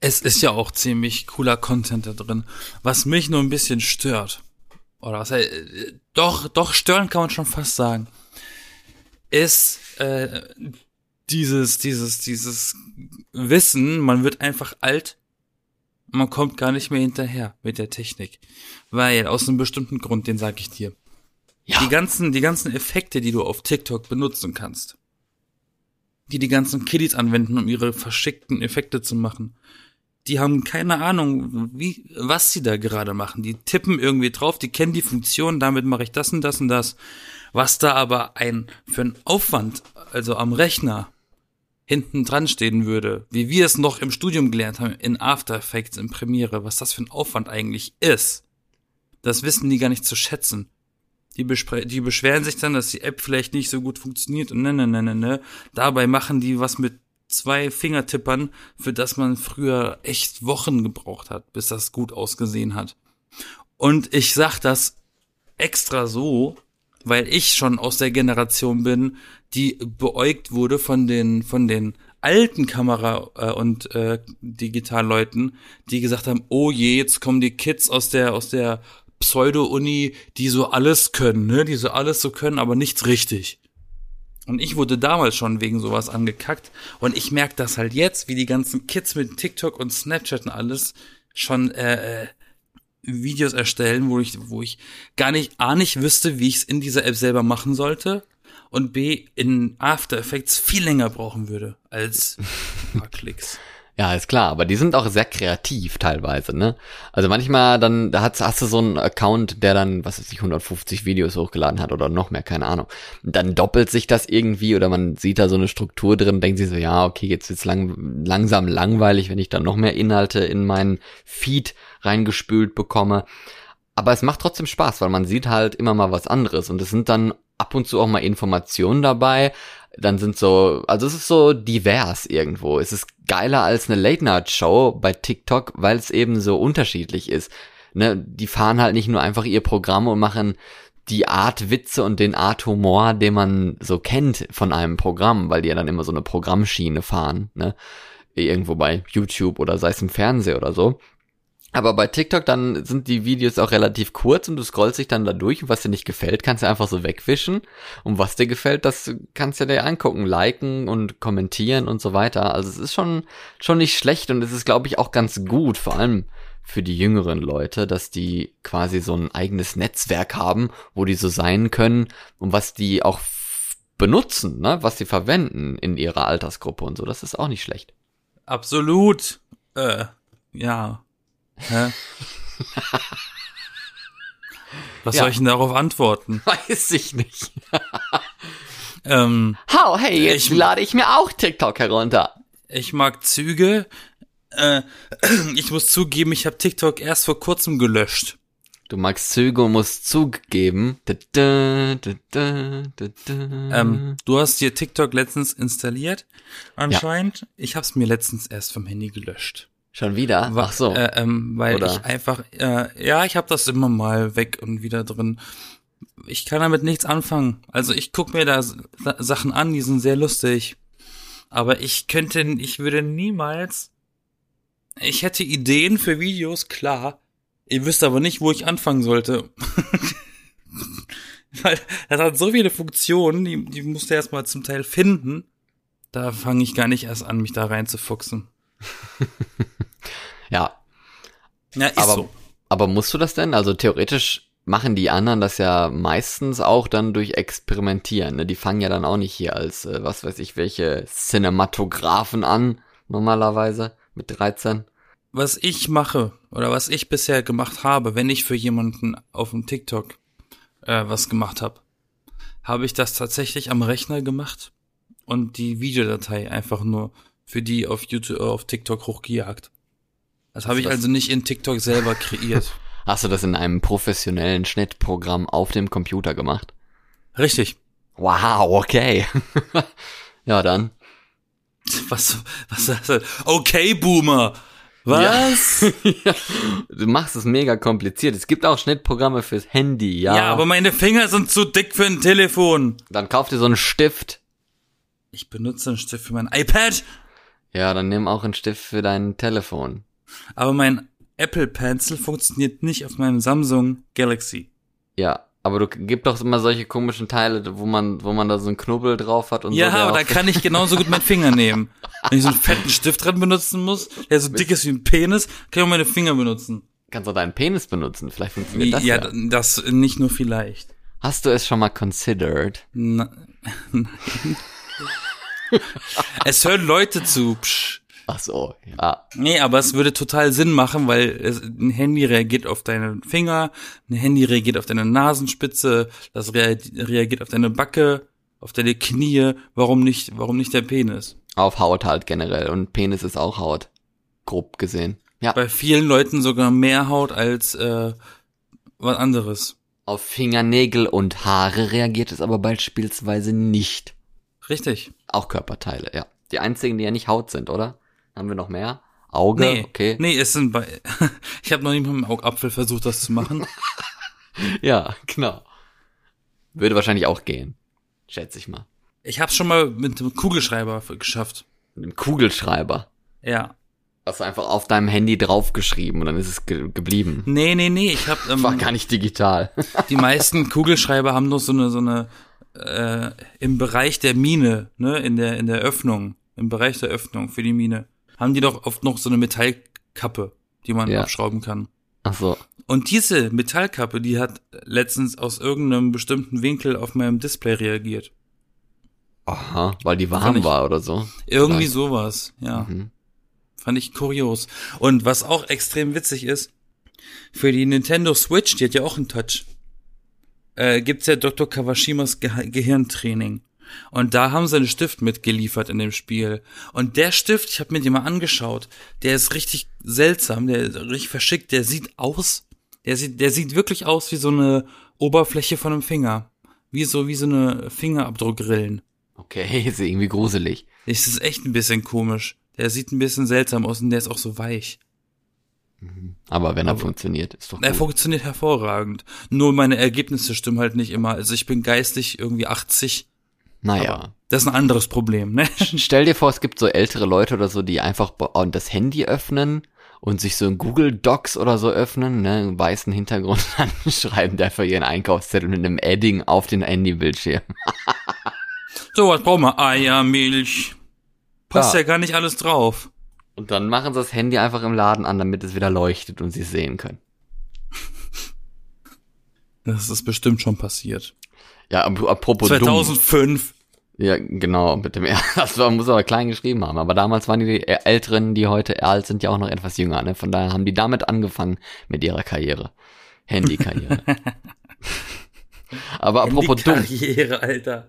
Es ist ja auch ziemlich cooler Content da drin. Was mich nur ein bisschen stört, oder was äh, doch, doch stören kann man schon fast sagen, ist äh, dieses, dieses, dieses Wissen, man wird einfach alt, man kommt gar nicht mehr hinterher mit der Technik. Weil, aus einem bestimmten Grund, den sag ich dir. Ja. Die ganzen, die ganzen Effekte, die du auf TikTok benutzen kannst, die die ganzen Kiddies anwenden, um ihre verschickten Effekte zu machen, die haben keine Ahnung, wie, was sie da gerade machen. Die tippen irgendwie drauf, die kennen die Funktion, damit mache ich das und das und das. Was da aber ein, für ein Aufwand, also am Rechner, hinten dran stehen würde, wie wir es noch im Studium gelernt haben, in After Effects, in Premiere, was das für ein Aufwand eigentlich ist. Das wissen die gar nicht zu schätzen. Die, die beschweren sich dann, dass die App vielleicht nicht so gut funktioniert und ne, ne, ne, ne, ne. Dabei machen die was mit zwei Fingertippern, für das man früher echt Wochen gebraucht hat, bis das gut ausgesehen hat. Und ich sag das extra so, weil ich schon aus der Generation bin, die beäugt wurde von den, von den alten Kamera- äh, und äh, Digitalleuten, die gesagt haben, oh je, jetzt kommen die Kids aus der, aus der Pseudo-Uni, die so alles können, ne, die so alles so können, aber nichts richtig. Und ich wurde damals schon wegen sowas angekackt. Und ich merke das halt jetzt, wie die ganzen Kids mit TikTok und Snapchat und alles schon äh, äh, Videos erstellen, wo ich, wo ich gar nicht, A, nicht wüsste, wie ich es in dieser App selber machen sollte. Und B, in After Effects viel länger brauchen würde als ein paar *laughs* Klicks. Ja, ist klar, aber die sind auch sehr kreativ teilweise, ne? Also manchmal dann, da hast, hast du so einen Account, der dann, was weiß ich, 150 Videos hochgeladen hat oder noch mehr, keine Ahnung. Dann doppelt sich das irgendwie oder man sieht da so eine Struktur drin, denkt sich so, ja, okay, jetzt wird's lang, langsam langweilig, wenn ich dann noch mehr Inhalte in meinen Feed reingespült bekomme. Aber es macht trotzdem Spaß, weil man sieht halt immer mal was anderes und es sind dann ab und zu auch mal Informationen dabei, dann sind so, also es ist so divers irgendwo. Es ist geiler als eine Late-Night-Show bei TikTok, weil es eben so unterschiedlich ist. Ne, die fahren halt nicht nur einfach ihr Programm und machen die Art Witze und den Art Humor, den man so kennt von einem Programm, weil die ja dann immer so eine Programmschiene fahren, ne? Irgendwo bei YouTube oder sei es im Fernsehen oder so. Aber bei TikTok dann sind die Videos auch relativ kurz und du scrollst dich dann da durch und was dir nicht gefällt, kannst du einfach so wegwischen. Und was dir gefällt, das kannst du dir angucken, liken und kommentieren und so weiter. Also es ist schon, schon nicht schlecht und es ist, glaube ich, auch ganz gut, vor allem für die jüngeren Leute, dass die quasi so ein eigenes Netzwerk haben, wo die so sein können und was die auch benutzen, ne, was sie verwenden in ihrer Altersgruppe und so. Das ist auch nicht schlecht. Absolut. Äh, ja. Hä? Was Ja. soll ich denn darauf antworten? *laughs* Weiß ich nicht. *laughs* Ähm, Hau, hey, jetzt Ich- lade ich mir auch TikTok herunter. ich mag Züge. Äh, *clears throat* ich muss zugeben, ich habe TikTok erst vor kurzem gelöscht. Du magst Züge und musst Zug geben. Da, da, da, da, da, da. Ähm, du hast dir TikTok letztens installiert, anscheinend. Ich habe es mir letztens erst vom Handy gelöscht. Schon wieder? Ach so. Äh, ähm, weil Oder? ich einfach, äh, ja, ich habe das immer mal weg und wieder drin. Ich kann damit nichts anfangen. Also ich guck mir da Sachen an, die sind sehr lustig. Aber ich könnte, ich würde niemals. Ich hätte Ideen für Videos, klar. Ihr wisst aber nicht, wo ich anfangen sollte. *laughs* Weil das hat so viele Funktionen, die, die musst du erstmal zum Teil finden. Da fange ich gar nicht erst an, mich da reinzufuchsen. *laughs* ja, Ja, ist aber, so. aber musst du das denn? Also theoretisch machen die anderen das ja meistens auch dann durch Experimentieren. Ne? Die fangen ja dann auch nicht hier als, äh, was weiß ich, welche Cinematografen an, normalerweise, mit 13. was ich mache oder was ich bisher gemacht habe, wenn ich für jemanden auf dem TikTok äh, was gemacht habe, habe ich das tatsächlich am Rechner gemacht und die Videodatei einfach nur für die auf YouTube, auf TikTok hochgejagt. Das habe ich also nicht in TikTok selber kreiert. *laughs* Hast du das in einem professionellen Schnittprogramm auf dem Computer gemacht? Richtig. Wow, okay. *laughs* ja, dann. *laughs* Was, was das denn? Okay, Boomer. Was? Ja. Du machst es mega kompliziert. Es gibt auch Schnittprogramme fürs Handy, ja. Ja. aber meine Finger sind zu dick für ein Telefon. dann kauf dir so einen Stift. Ich benutze einen Stift für mein iPad, Ja, dann nimm auch einen Stift für dein Telefon. Aber mein Apple Pencil funktioniert nicht auf meinem Samsung Galaxy. Ja, aber du gib doch immer solche komischen Teile, wo man, wo man da so einen Knubbel drauf hat und so. Ja, aber da kann ich genauso gut meinen Finger nehmen. Wenn ich so einen fetten Stift dran benutzen muss, der so dick ist wie ein Penis, kann ich auch meine Finger benutzen. kannst du deinen Penis benutzen. Vielleicht funktioniert das ja, ja. das nicht nur vielleicht. Hast du es schon mal considered? Na, *laughs* nein. es hören Leute zu. Psch. Ach so, ja. Nee, aber es würde total Sinn machen, weil es, ein Handy reagiert auf deine Finger, ein Handy reagiert auf deine Nasenspitze, das rea- reagiert auf deine Backe, auf deine Knie. Warum nicht, warum nicht der Penis? Auf Haut halt generell. Und Penis ist auch Haut. Grob gesehen. Ja. Bei vielen Leuten sogar mehr Haut als äh, was anderes. Auf Fingernägel und Haare reagiert es aber beispielsweise nicht. Richtig. Auch Körperteile, ja. Die einzigen, die ja nicht Haut sind, oder? Haben wir noch mehr? Auge, Nee, okay. nee, es sind bei. *laughs* ich habe noch nie mit dem Augapfel versucht, das zu machen. *laughs* Ja, genau. Würde wahrscheinlich auch gehen. Schätze ich mal. Ich habe schon mal mit dem Kugelschreiber geschafft. Mit einem Kugelschreiber. Ja. Hast du einfach auf deinem Handy draufgeschrieben und dann ist es ge geblieben. Nee, nee, nee. Ich habe ähm, War gar nicht digital. *laughs* die meisten Kugelschreiber haben noch so eine so eine äh, im Bereich der Mine, ne, in der in der Öffnung, im Bereich der Öffnung für die Mine, haben die doch oft noch so eine Metallkappe, die man Ja. abschrauben kann. Ach so. Und diese Metallkappe, die hat letztens aus irgendeinem bestimmten Winkel auf meinem Display reagiert. Aha, weil die warm war oder so. Irgendwie Vielleicht. sowas, ja. Mhm. Fand ich kurios. Und was auch extrem witzig ist, für die Nintendo Switch, die hat ja auch einen Touch, äh, gibt's ja Dr. Kawashimas Ge Gehirntraining. Und da haben sie einen Stift mitgeliefert in dem Spiel. Und der Stift, ich habe mir den mal angeschaut, der ist richtig seltsam, der ist richtig verschickt, der sieht aus, der sieht, der sieht wirklich aus wie so eine Oberfläche von einem Finger. Wie so, wie so eine Fingerabdruckrillen. Okay, *laughs* ist irgendwie gruselig. Es ist echt ein bisschen komisch. Der sieht ein bisschen seltsam aus und der ist auch so weich. Aber wenn er Aber- funktioniert, ist doch Er gut. funktioniert hervorragend. Nur meine Ergebnisse stimmen halt nicht immer. Also ich bin geistig irgendwie 80. Naja. Aber das ist ein anderes Problem, ne? Stell dir vor, es gibt so ältere Leute oder so, die einfach das Handy öffnen und sich so ein Google Docs oder so öffnen, ne, einen weißen Hintergrund, *laughs* dann schreiben die einfach ihren Einkaufszettel mit einem Edding auf den Handybildschirm. *laughs* So, was brauchen wir? Eier, Milch. Passt ja. Ja. gar nicht alles drauf. Und dann machen sie das Handy einfach im Laden an, damit es wieder leuchtet und sie es sehen können. Das ist bestimmt schon passiert. Ja, ap- apropos dumm. 2005. Ja, genau, mit dem *laughs* R. Das war, muss aber klein geschrieben haben. Aber damals waren die Älteren, die heute alt sind, ja auch noch etwas jünger. Ne? Von daher haben die damit angefangen mit ihrer Karriere. Handykarriere. *laughs* aber apropos dumm. Karriere, Alter.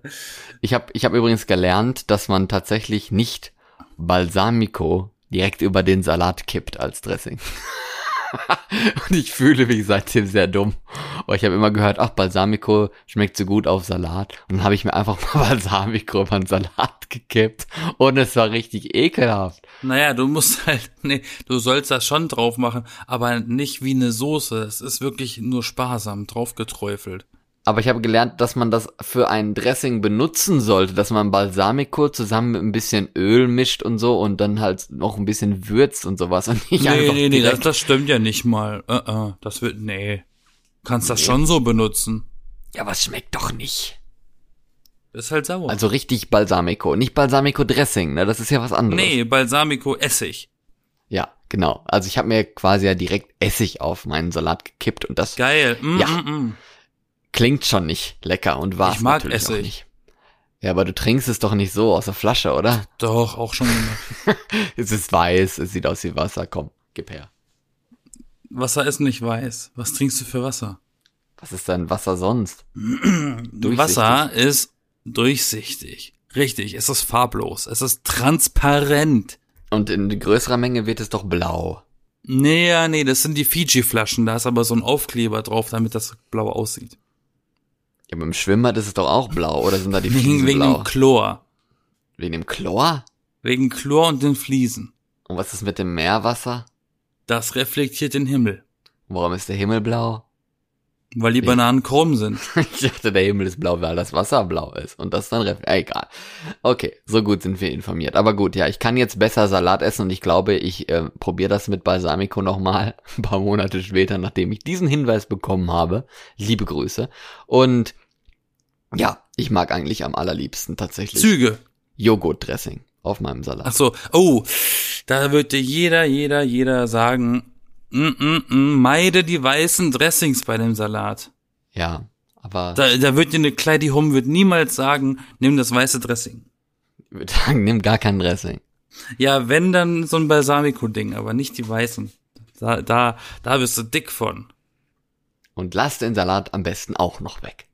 Ich habe ich hab übrigens gelernt, dass man tatsächlich nicht Balsamico direkt über den Salat kippt als Dressing. *laughs* *laughs* Und ich fühle mich seitdem sehr dumm. Aber ich habe immer gehört, ach, Balsamico schmeckt so gut auf Salat. Und dann habe ich mir einfach mal *laughs* Balsamico über den Salat gekippt. Und es war richtig ekelhaft. Naja, du musst halt, *laughs* nee, du sollst das schon drauf machen, aber nicht wie eine Soße. Es ist wirklich nur sparsam drauf geträufelt. Aber ich habe gelernt, dass man das für ein Dressing benutzen sollte, dass man Balsamico zusammen mit ein bisschen Öl mischt und so und dann halt noch ein bisschen würzt und sowas und nicht Nee, einfach nee, nee, das, das stimmt ja nicht mal. Uh -uh, das wird, nee. Kannst das schon so benutzen. Ja, was schmeckt doch nicht. Ist halt sauer. Also richtig Balsamico, nicht Balsamico Dressing, ne? Das ist ja was anderes. nee, Balsamico Essig. Ja, genau. Also ich habe mir quasi ja direkt Essig auf meinen Salat gekippt und das Geil. Mm, Ja. mm, mm. Klingt schon nicht lecker und war Ich mag natürlich auch Essig. nicht. Ja, aber du trinkst es doch nicht so aus der Flasche, oder? Doch, auch schon. *laughs* Es ist weiß, es sieht aus wie Wasser. Komm, gib her. Wasser ist nicht weiß. Was trinkst du für Wasser? Was ist denn Wasser sonst? *clears throat* Wasser ist durchsichtig. Richtig, es ist farblos. Es ist transparent. Und in größerer Menge wird es doch blau. Nee, ja, nee, das sind die Fiji-Flaschen. Da ist aber so ein Aufkleber drauf, damit das blau aussieht. Ja, beim Schwimmbad ist es doch auch blau, oder sind da die Wegen, Fliesen wegen blau? dem Chlor. wegen dem Chlor? Wegen Chlor und den Fliesen. Und was ist mit dem Meerwasser? Das reflektiert den Himmel. Warum ist der Himmel blau? Weil die Bananen krumm sind. *laughs* Ich dachte, der Himmel ist blau, weil das Wasser blau ist. Und das dann ref äh, egal. Okay, so gut sind wir informiert. Aber gut, ja, ich kann jetzt besser Salat essen und ich glaube, ich äh, probiere das mit Balsamico nochmal *laughs* ein paar Monate später, nachdem ich diesen Hinweis bekommen habe. Liebe Grüße. Und ja, ich mag eigentlich am allerliebsten tatsächlich Züge. Joghurtdressing auf meinem Salat. Ach so, oh, da würde jeder, jeder, jeder sagen, mm, mm, mm, meide die weißen Dressings bei dem Salat. Ja, aber Da, da wird dir eine Kleidi Hum wird niemals sagen, nimm das weiße Dressing. ich würde sagen, nimm gar kein Dressing. Ja, wenn dann so ein Balsamico-Ding, aber nicht die weißen. Da, da, da wirst du dick von. Und lass den Salat am besten auch noch weg.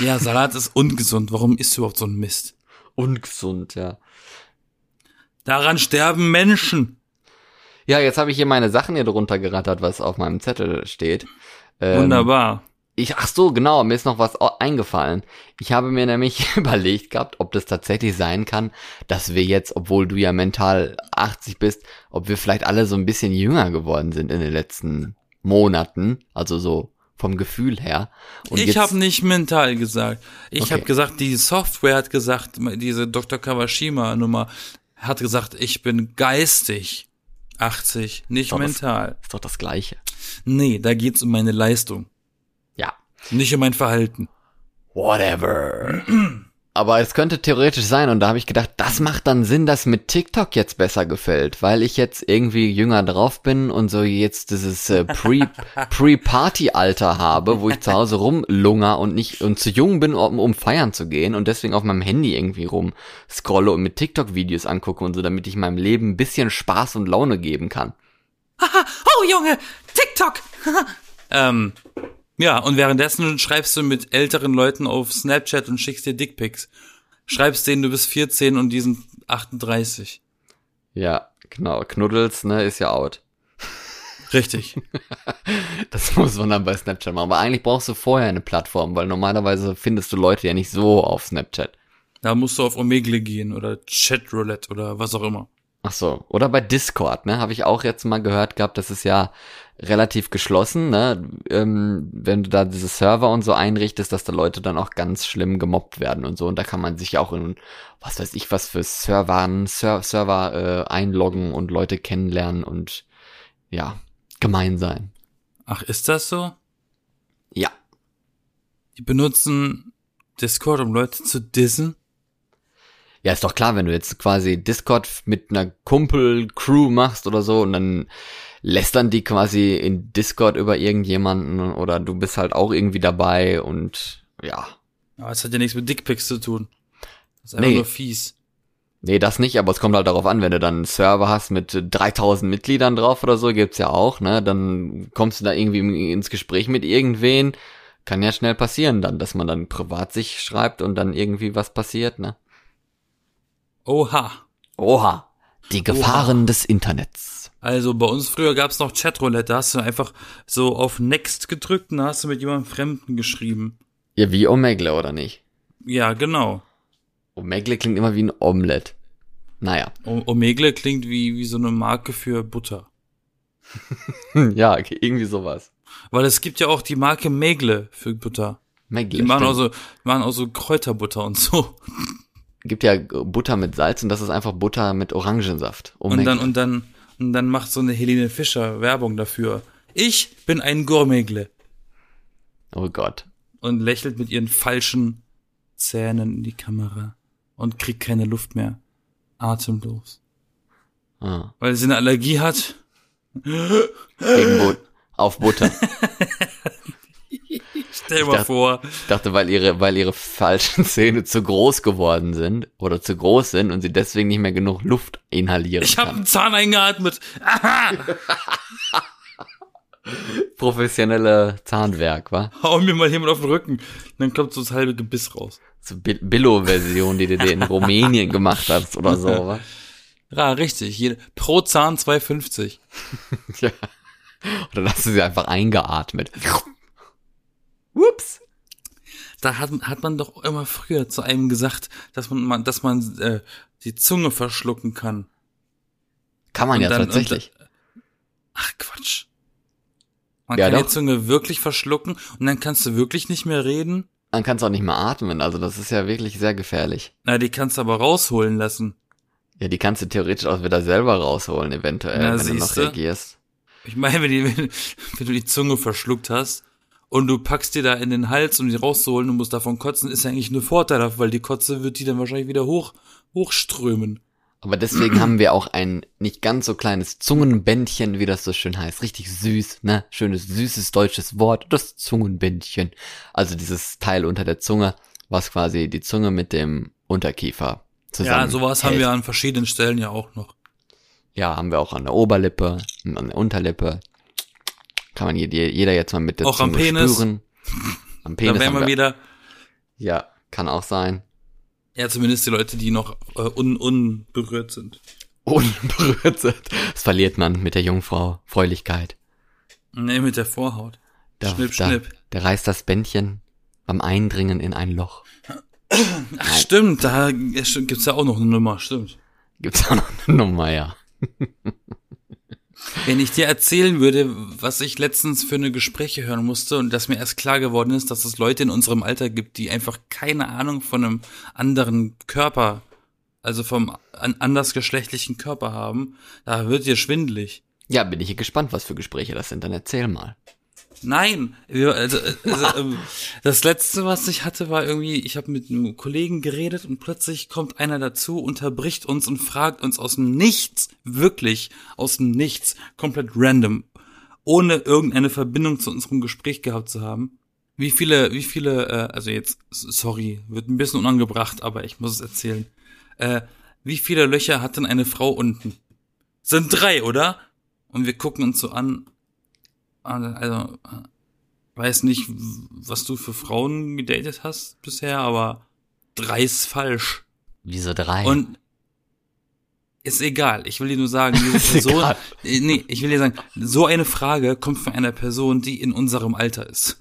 Ja, Salat ist ungesund. Warum isst du überhaupt so ein Mist? Ungesund, ja. Daran sterben Menschen. Ja, jetzt habe ich hier meine Sachen hier drunter gerattert, was auf meinem Zettel steht. Ähm, Wunderbar. Ich, ach so, genau, mir ist noch was eingefallen. Ich habe mir nämlich *laughs* überlegt gehabt, ob das tatsächlich sein kann, dass wir jetzt, obwohl du ja mental 80 bist, ob wir vielleicht alle so ein bisschen jünger geworden sind in den letzten Monaten, also so vom Gefühl her. Und ich habe nicht mental gesagt. Ich Okay. habe gesagt, die Software hat gesagt, diese Dr. Kawashima-Nummer hat gesagt, ich bin geistig 80, nicht das- mental. ist doch das Gleiche. Nee, da geht's um meine Leistung, Ja. nicht um mein Verhalten. Whatever. Aber es könnte theoretisch sein und da habe ich gedacht, das macht dann Sinn, dass mit TikTok jetzt besser gefällt, weil ich jetzt irgendwie jünger drauf bin und so jetzt dieses äh, Pre *laughs* Pre-Party-Alter habe, wo ich zu Hause rumlunger und nicht und zu jung bin, um, um feiern zu gehen und deswegen auf meinem Handy irgendwie rum scrolle und mit TikTok-Videos angucke und so, damit ich meinem Leben ein bisschen Spaß und Laune geben kann. *laughs* Oh Junge, TikTok! *laughs* ähm, ja, und währenddessen schreibst du mit älteren Leuten auf Snapchat und schickst dir Dickpics. Schreibst denen, du bist 14 und die sind 38. Ja, genau. Knuddels, ne, ist ja out. Richtig. *laughs* Das muss man dann bei Snapchat machen. Aber eigentlich brauchst du vorher eine Plattform, weil normalerweise findest du Leute ja nicht so auf Snapchat. Da musst du auf Omegle gehen oder Chatroulette oder was auch immer. Ach so. Oder bei Discord, ne? Habe ich auch jetzt mal gehört gehabt, das ist ja relativ geschlossen, ne? Ähm, wenn du da diese Server und so einrichtest, dass da Leute dann auch ganz schlimm gemobbt werden und so. Und da kann man sich auch in, was weiß ich, was für Servern, Ser Server äh, einloggen und Leute kennenlernen und ja, gemein sein. Ach, ist das so? Ja. Die benutzen Discord, um Leute zu dissen? Ja, ist doch klar, wenn du jetzt quasi Discord mit einer Kumpel-Crew machst oder so und dann lästern die quasi in Discord über irgendjemanden oder du bist halt auch irgendwie dabei und ja. Aber es hat ja nichts mit Dickpics zu tun. Das ist einfach Nee. nur fies. Nee, das nicht, aber es kommt halt darauf an, wenn du dann einen Server hast mit 3000 Mitgliedern drauf oder so, gibt's ja auch, ne, dann kommst du da irgendwie ins Gespräch mit irgendwen, kann ja schnell passieren dann, dass man dann privat sich schreibt und dann irgendwie was passiert, ne. Oha. Oha, die Gefahren des Internets. Also bei uns früher gab's noch Chatroulette, da hast du einfach so auf Next gedrückt und da hast du mit jemandem Fremden geschrieben. Ja, wie Omegle, oder nicht? Ja, genau. Omegle klingt immer wie ein Omelette. Naja. O Omegle klingt wie, wie so eine Marke für Butter. *laughs* ja, irgendwie sowas. Weil es gibt ja auch die Marke Megle für Butter. Megle. Die machen stimmt. auch so, die machen auch so Kräuterbutter und so. Gibt ja Butter mit Salz und das ist einfach Butter mit Orangensaft. Und dann, und dann, und dann macht so eine Helene Fischer Werbung dafür. Ich bin ein Gourmegle. oh Gott. Und lächelt mit ihren falschen Zähnen in die Kamera. Und kriegt keine Luft mehr. Atemlos. Ah. Weil sie eine Allergie hat. Gegen But auf Butter. *laughs* Stell mal dachte- vor. Ich dachte, weil ihre, weil ihre falschen *laughs* Zähne zu groß geworden sind oder zu groß sind und sie deswegen nicht mehr genug Luft inhalieren Ich habe einen Zahn eingeatmet. *laughs* Aha! Professionelle Zahnwerk, wa? Hau mir mal jemand auf den Rücken. Dann kommt so das halbe Gebiss raus. So Bi- Billo-Version, die du dir in *laughs* Rumänien gemacht hast oder so, wa? Ja, richtig. Pro Zahn 2,50. Ja. Oder hast du sie einfach eingeatmet. Ups. Da hat, hat man doch immer früher zu einem gesagt, dass man, man dass man äh, die Zunge verschlucken kann. Kann man Und ja dann- tatsächlich. Ach Quatsch. Man Ja, kann doch. die Zunge wirklich verschlucken und dann kannst du wirklich nicht mehr reden. Dann kannst du auch nicht mehr atmen, also das ist ja wirklich sehr gefährlich. Na, die kannst du aber rausholen lassen. Ja, die kannst du theoretisch auch wieder selber rausholen, eventuell, Na, wenn du noch reagierst. Ich meine, wenn, die, wenn, *laughs* wenn du die Zunge verschluckt hast und du packst dir da in den Hals, um die rauszuholen und musst davon kotzen, ist ja eigentlich nur vorteilhaft, weil die Kotze wird die dann wahrscheinlich wieder hoch, hochströmen. Aber deswegen haben wir auch ein nicht ganz so kleines Zungenbändchen, wie das so schön heißt. Richtig süß, ne? Schönes, süßes deutsches Wort. Das Zungenbändchen. Also dieses Teil unter der Zunge, was quasi die Zunge mit dem Unterkiefer zusammen. Ja, sowas haben wir an verschiedenen Stellen ja auch noch. Ja, haben wir auch an der Oberlippe und an der Unterlippe. Kann man jeder, jetzt mal mit der Auch am Penis. spüren. Am Penis wären haben wir wieder, Ja, kann auch sein. ja, zumindest die Leute, die noch äh, un, unberührt sind. Unberührt sind. Das verliert man mit der Jungfrau. Freulichkeit. Nee, mit der Vorhaut. Da, Schnipp, da, schnipp. Der reißt das Bändchen beim Eindringen in ein Loch. Ach, stimmt, da gibt's ja auch noch eine Nummer, stimmt. Gibt's auch noch eine Nummer, ja. Wenn ich dir erzählen würde, was ich letztens für eine Gespräche hören musste und dass mir erst klar geworden ist, dass es Leute in unserem Alter gibt, die einfach keine Ahnung von einem anderen Körper, also vom an andersgeschlechtlichen Körper haben, da wird dir schwindelig. Ja, bin ich gespannt, was für Gespräche das sind. Dann erzähl mal. Nein, also, also *laughs* ähm, das letzte, was ich hatte, war irgendwie, ich habe mit einem Kollegen geredet und plötzlich kommt einer dazu, unterbricht uns und fragt uns aus dem Nichts, wirklich aus dem Nichts, komplett random, ohne irgendeine Verbindung zu unserem Gespräch gehabt zu haben. Wie viele, wie viele, äh, also jetzt, sorry, wird ein bisschen unangebracht, aber ich muss es erzählen. Äh, wie viele Löcher hat denn eine Frau unten? Sind drei, oder? Und wir gucken uns so an, also, weiß nicht, was du für Frauen gedatet hast bisher, aber drei ist falsch. Wieso drei? Und ist egal. Ich will dir nur sagen, diese *laughs* Person, egal. nee, ich will dir sagen, so eine Frage kommt von einer Person, die in unserem Alter ist.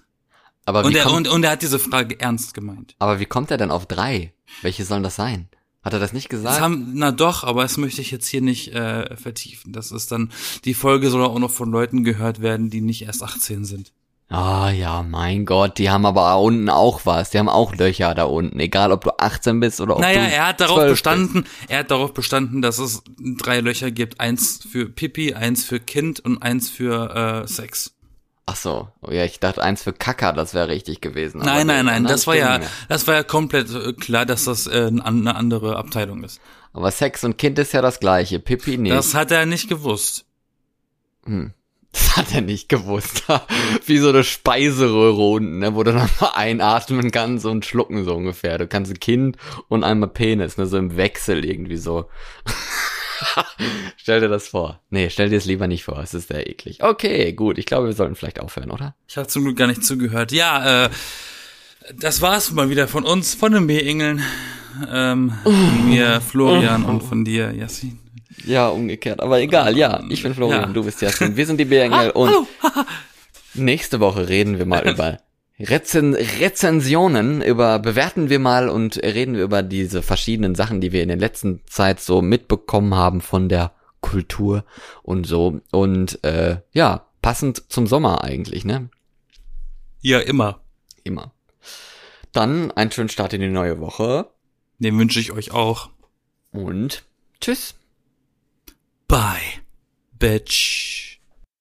aber, Und er, kommt, und, und er hat diese Frage ernst gemeint. aber wie kommt er denn auf drei? Welche sollen das sein? Hat er das nicht Das gesagt? haben, na doch, aber das möchte ich jetzt hier nicht äh, vertiefen. Das ist dann, die Folge soll auch noch von Leuten gehört werden, die nicht erst 18 sind. Ah ja, mein Gott, die haben aber unten auch was. Die haben auch Löcher da unten, egal ob du 18 bist oder ob naja, du er hat darauf 12 bestanden, er hat darauf bestanden, dass es drei Löcher gibt. Eins für Pipi, eins für Kind und eins für äh, Sex. Ach so, oh ja, ich dachte eins für Kacker, das wäre richtig gewesen. Nein, nein, nein, das war ja, das war ja komplett äh, klar, dass das äh, eine andere Abteilung ist. Aber Sex und Kind ist ja das gleiche. Pipi nicht. Das hat er nicht gewusst. Hm. *laughs* Das hat er nicht gewusst. *laughs* Wie so eine Speiseröhre unten, ne, wo du dann mal einatmen kannst und schlucken so ungefähr. Du kannst ein Kind und einmal Penis, ne, so im Wechsel irgendwie so. *laughs* *laughs* stell dir das vor. Nee, stell dir es lieber nicht vor, es ist sehr eklig. Okay, gut, ich glaube, wir sollten vielleicht aufhören, oder? Ich habe zum Glück gar nicht zugehört. Ja, äh, das war's mal wieder von uns, von den B-Engeln. Ähm, von mir, Florian, und von dir, Yassin. Ja, umgekehrt, aber egal, ja. Ich bin Florian, Ja. du bist Jasmin. Wir sind die B-Engel *laughs* und nächste Woche reden wir mal *laughs* über Rezen Rezensionen, über bewerten wir mal und reden wir über diese verschiedenen Sachen, die wir in der letzten Zeit so mitbekommen haben von der Kultur und so. Und äh, ja, passend zum Sommer eigentlich, ne? Ja, immer. Immer. Dann einen schönen Start in die neue Woche Den wünsche ich euch auch. und tschüss. Bye, bitch.